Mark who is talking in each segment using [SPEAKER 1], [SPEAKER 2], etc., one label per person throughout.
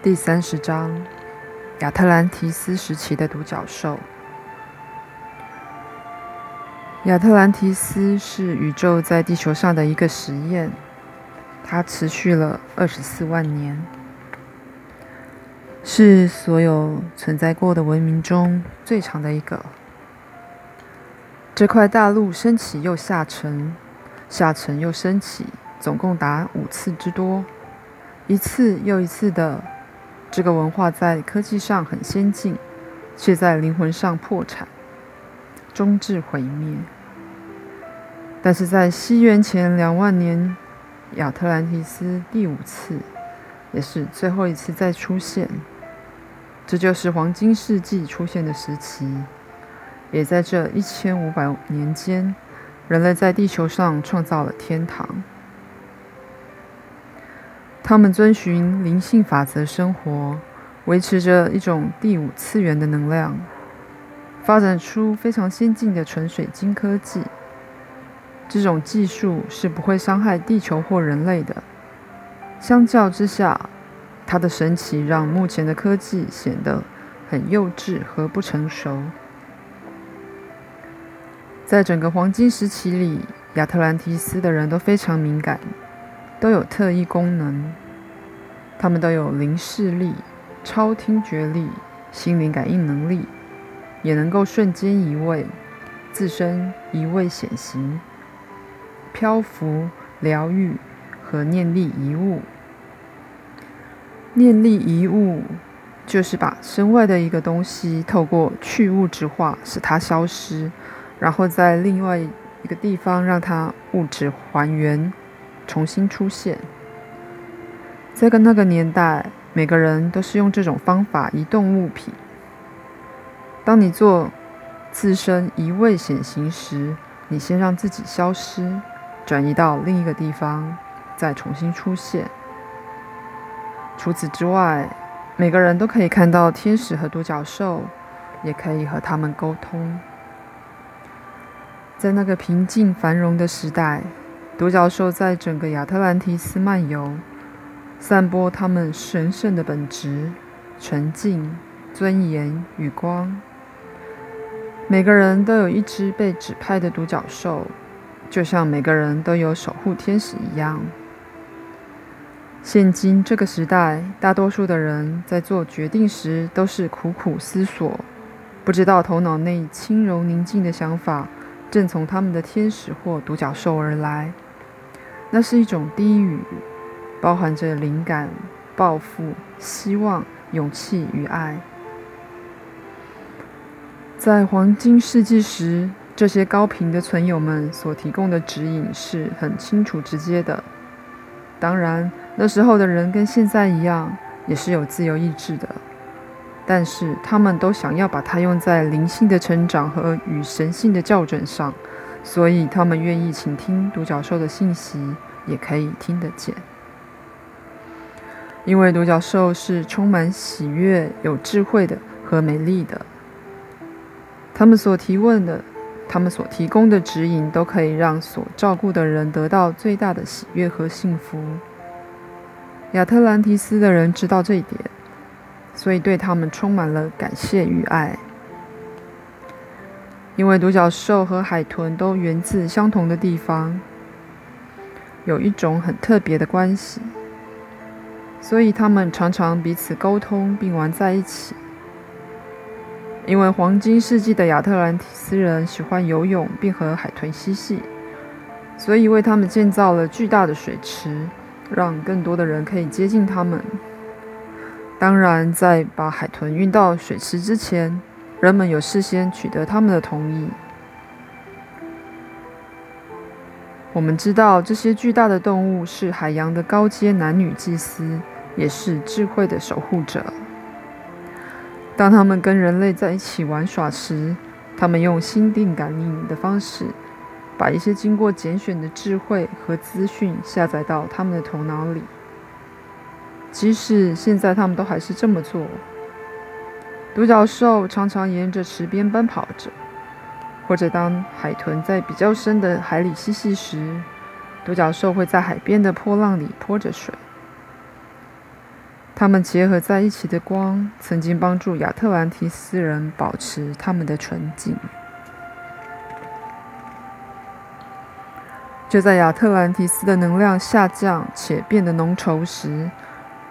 [SPEAKER 1] 第三十章：亚特兰提斯时期的独角兽。亚特兰提斯是宇宙在地球上的一个实验，它持续了二十四万年，是所有存在过的文明中最长的一个。这块大陆升起又下沉，下沉又升起，总共达五次之多，一次又一次的。这个文化在科技上很先进，却在灵魂上破产，终至毁灭。但是在西元前两万年，亚特兰蒂斯第五次，也是最后一次再出现，这就是黄金世纪出现的时期。也在这一千五百年间，人类在地球上创造了天堂。他们遵循灵性法则生活，维持着一种第五次元的能量，发展出非常先进的纯水晶科技。这种技术是不会伤害地球或人类的。相较之下，它的神奇让目前的科技显得很幼稚和不成熟。在整个黄金时期里，亚特兰提斯的人都非常敏感。都有特异功能，他们都有灵视力、超听觉力、心灵感应能力，也能够瞬间移位、自身移位显形、漂浮、疗愈和念力移物。念力移物就是把身外的一个东西透过去物质化使它消失，然后在另外一个地方让它物质还原。重新出现，在跟那个年代，每个人都是用这种方法移动物品。当你做自身移位显形时，你先让自己消失，转移到另一个地方，再重新出现。除此之外，每个人都可以看到天使和独角兽，也可以和他们沟通。在那个平静繁荣的时代。独角兽在整个亚特兰提斯漫游，散播他们神圣的本质、纯净、尊严与光。每个人都有一只被指派的独角兽，就像每个人都有守护天使一样。现今这个时代，大多数的人在做决定时都是苦苦思索，不知道头脑内轻柔宁静的想法正从他们的天使或独角兽而来。那是一种低语，包含着灵感、抱负、希望、勇气与爱。在黄金世纪时，这些高频的存友们所提供的指引是很清楚、直接的。当然，那时候的人跟现在一样，也是有自由意志的，但是他们都想要把它用在灵性的成长和与神性的校准上。所以，他们愿意倾听独角兽的信息，也可以听得见。因为独角兽是充满喜悦、有智慧的和美丽的。他们所提问的，他们所提供的指引，都可以让所照顾的人得到最大的喜悦和幸福。亚特兰提斯的人知道这一点，所以对他们充满了感谢与爱。因为独角兽和海豚都源自相同的地方，有一种很特别的关系，所以他们常常彼此沟通并玩在一起。因为黄金世纪的亚特兰蒂斯人喜欢游泳并和海豚嬉戏，所以为他们建造了巨大的水池，让更多的人可以接近他们。当然，在把海豚运到水池之前。人们有事先取得他们的同意。我们知道这些巨大的动物是海洋的高阶男女祭司，也是智慧的守护者。当他们跟人类在一起玩耍时，他们用心电感应的方式，把一些经过拣选的智慧和资讯下载到他们的头脑里。即使现在他们都还是这么做。独角兽常常沿着池边奔跑着，或者当海豚在比较深的海里嬉戏时，独角兽会在海边的波浪里泼着水。它们结合在一起的光，曾经帮助亚特兰提斯人保持他们的纯净。就在亚特兰提斯的能量下降且变得浓稠时，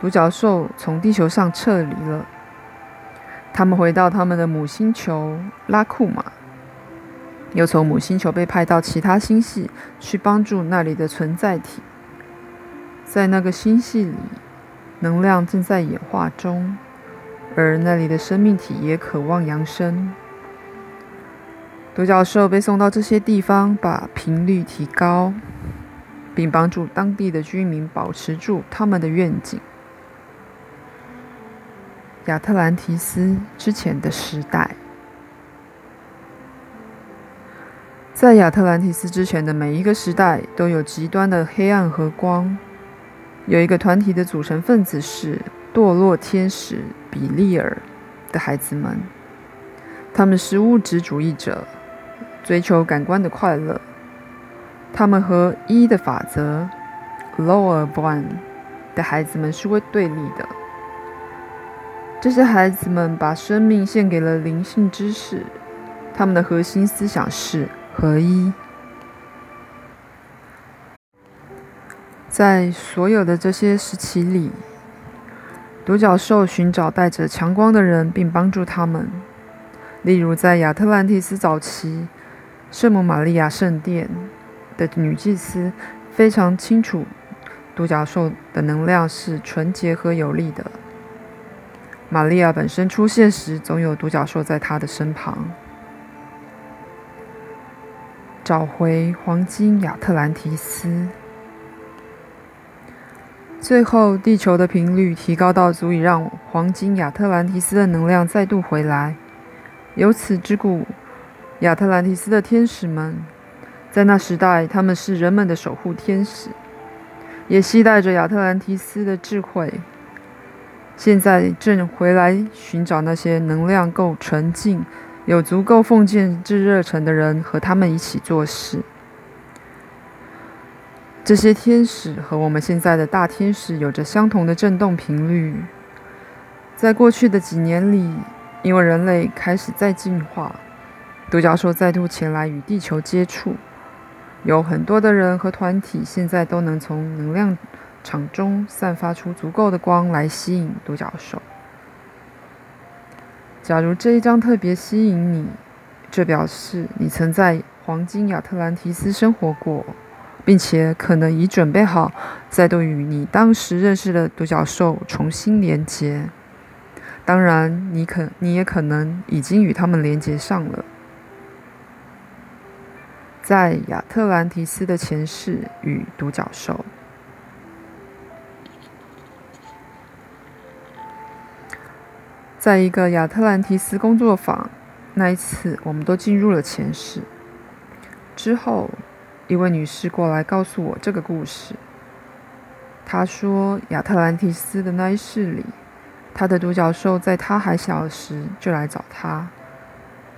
[SPEAKER 1] 独角兽从地球上撤离了。他们回到他们的母星球拉库玛，又从母星球被派到其他星系去帮助那里的存在体。在那个星系里。能量正在演化中，而那里的生命体也渴望扬升。独角兽被送到这些地方，把频率提高，并帮助当地的居民保持住他们的愿景。亚特兰提斯之前的时代，在亚特兰提斯之前的每一个时代，都有极端的黑暗和光。有一个团体的组成分子是堕落天使比利尔的孩子们，他们是物质主义者，追求感官的快乐。他们和一的法则 （Lower One） 的孩子们是为对立的。这些孩子们把生命献给了灵性知识，他们的核心思想是合一。在所有的这些时期里，独角兽寻找带着强光的人，并帮助他们。例如，在亚特兰蒂斯早期，圣母玛利亚圣殿的女祭司非常清楚，独角兽的能量是纯洁和有力的。玛利亚本身出现时，总有独角兽在她的身旁。找回黄金亚特兰提斯。最后，地球的频率提高到足以让黄金亚特兰提斯的能量再度回来。由此之故，亚特兰提斯的天使们，在那时代他们是人们的守护天使，也携带着亚特兰提斯的智慧。现在正回来寻找那些能量够纯净、有足够奉献之热忱的人，和他们一起做事。这些天使和我们现在的大天使有着相同的振动频率。在过去的几年里，因为人类开始在进化，独角兽再度前来与地球接触。有很多的人和团体现在都能从能量场中散发出足够的光来吸引独角兽。假如这一张特别吸引你，这表示你曾在黄金亚特兰提斯生活过。并且可能已准备好再度与你当时认识的独角兽重新连接。当然，你可你也可能已经与他们连接上了。在亚特兰提斯的前世与独角兽，在一个亚特兰提斯工作坊，那一次我们都进入了前世。之后。一位女士过来告诉我这个故事。她说，亚特兰蒂斯的那一世里，她的独角兽在她还小时就来找她。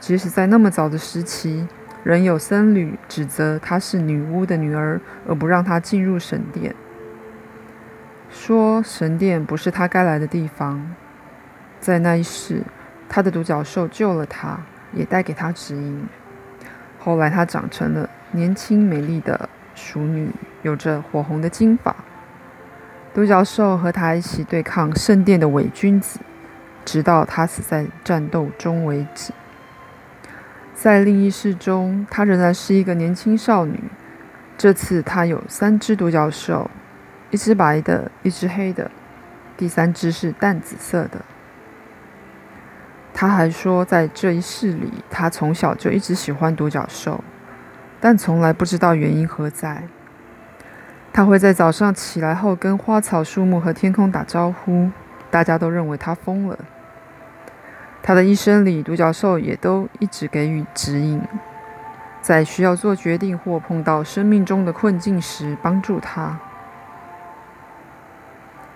[SPEAKER 1] 即使在那么早的时期，仍有僧侣指责她是女巫的女儿，而不让她进入神殿，说神殿不是她该来的地方。在那一世，他的独角兽救了他，也带给他指引。后来，他长成了。年轻美丽的淑女，有着火红的金发。独角兽和他一起对抗圣殿的伪君子，直到他死在战斗中为止。在另一世中，她仍然是一个年轻少女。这次她有三只独角兽，一只白的，一只黑的，第三只是淡紫色的。他还说，在这一世里，他从小就一直喜欢独角兽。但从来不知道原因何在。他会在早上起来后跟花草树木和天空打招呼，大家都认为他疯了。他的一生里，独角兽也都一直给予指引，在需要做决定或碰到生命中的困境时帮助他。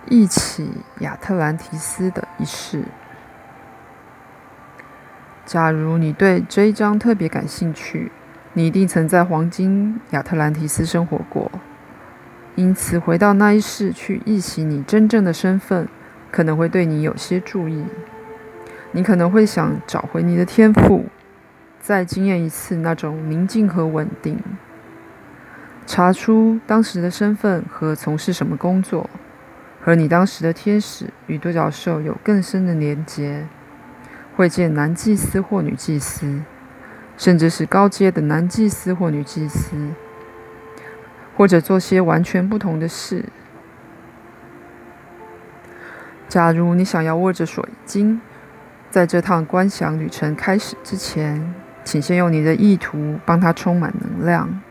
[SPEAKER 1] 忆起亚特兰提斯的一世。假如你对这一章特别感兴趣。你一定曾在黄金亚特兰提斯生活过，因此回到那一世去忆起你真正的身份，可能会对你有些注意。你可能会想找回你的天赋，再经验一次那种宁静和稳定。查出当时的身份和从事什么工作，和你当时的天使与独角兽有更深的连结。会见男祭司或女祭司，甚至是高阶的男祭司或女祭司，或者做些完全不同的事。假如你想要握着水晶，在这趟观想旅程开始之前，请先用你的意图帮它充满能量。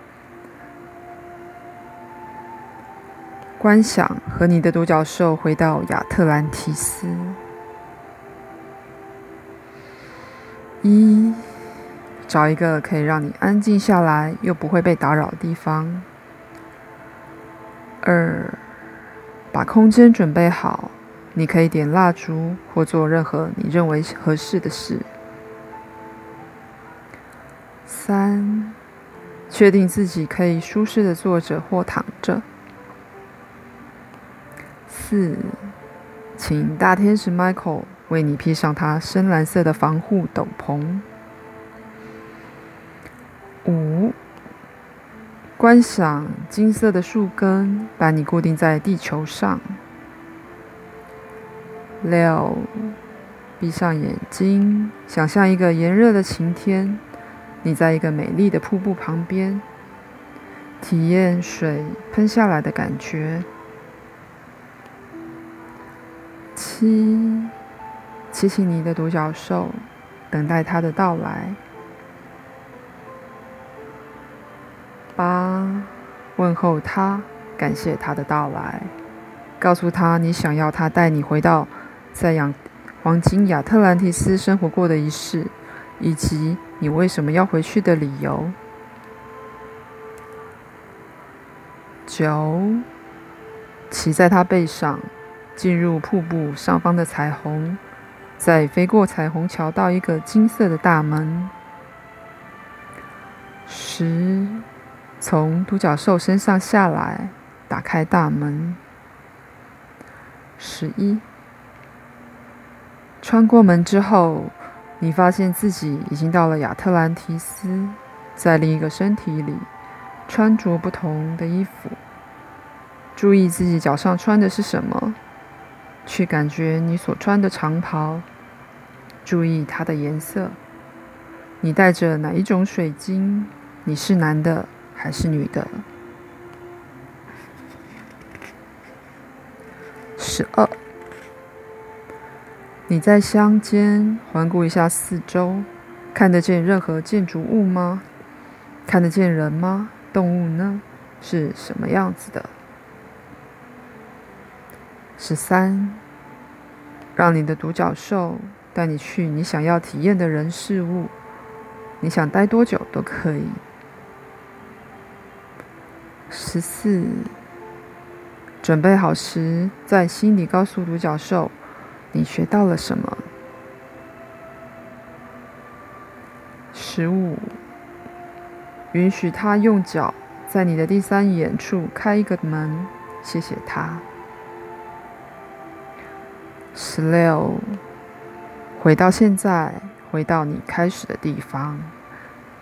[SPEAKER 1] 观想和你的独角兽回到亚特兰提斯。一，找一个可以让你安静下来又不会被打扰的地方。二，把空间准备好，你可以点蜡烛或做任何你认为合适的事。三，确定自己可以舒适的坐着或躺着。四，请大天使 Michael。为你披上它深蓝色的防护斗篷。五，观赏金色的树根把你固定在地球上。六，闭上眼睛，想象一个炎热的晴天，你在一个美丽的瀑布旁边，体验水喷下来的感觉。七。提醒你的独角兽，等待它的到来。八，问候他，感谢他的到来，告诉他你想要他带你回到在养黄金亚特兰蒂斯生活过的仪式，以及你为什么要回去的理由。九，骑在他背上，进入瀑布上方的彩虹。再飞过彩虹桥，到一个金色的大门。十，从独角兽身上下来，打开大门。十一，穿过门之后，你发现自己已经到了亚特兰提斯，在另一个身体里，穿着不同的衣服。注意自己脚上穿的是什么。去感觉你所穿的长袍，注意它的颜色。你带着哪一种水晶？你是男的还是女的？十二。你在乡间环顾一下四周，看得见任何建筑物吗？看得见人吗？动物呢？是什么样子的？十三，让你的独角兽带你去你想要体验的人事物，你想待多久都可以。十四，准备好时，在心里告诉独角兽，你学到了什么。十五，允许他用脚在你的第三眼处开一个门，谢谢他。十六，回到现在，回到你开始的地方，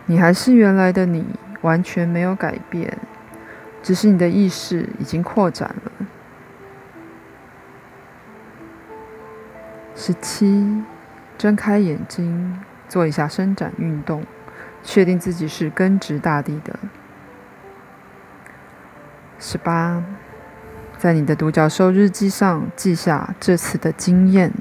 [SPEAKER 1] 你还是原来的你，完全没有改变，只是你的意识已经扩展了。十七，睁开眼睛，做一下伸展运动，确定自己是根植大地的。十八。在你的独角兽日记上记下这次的经验。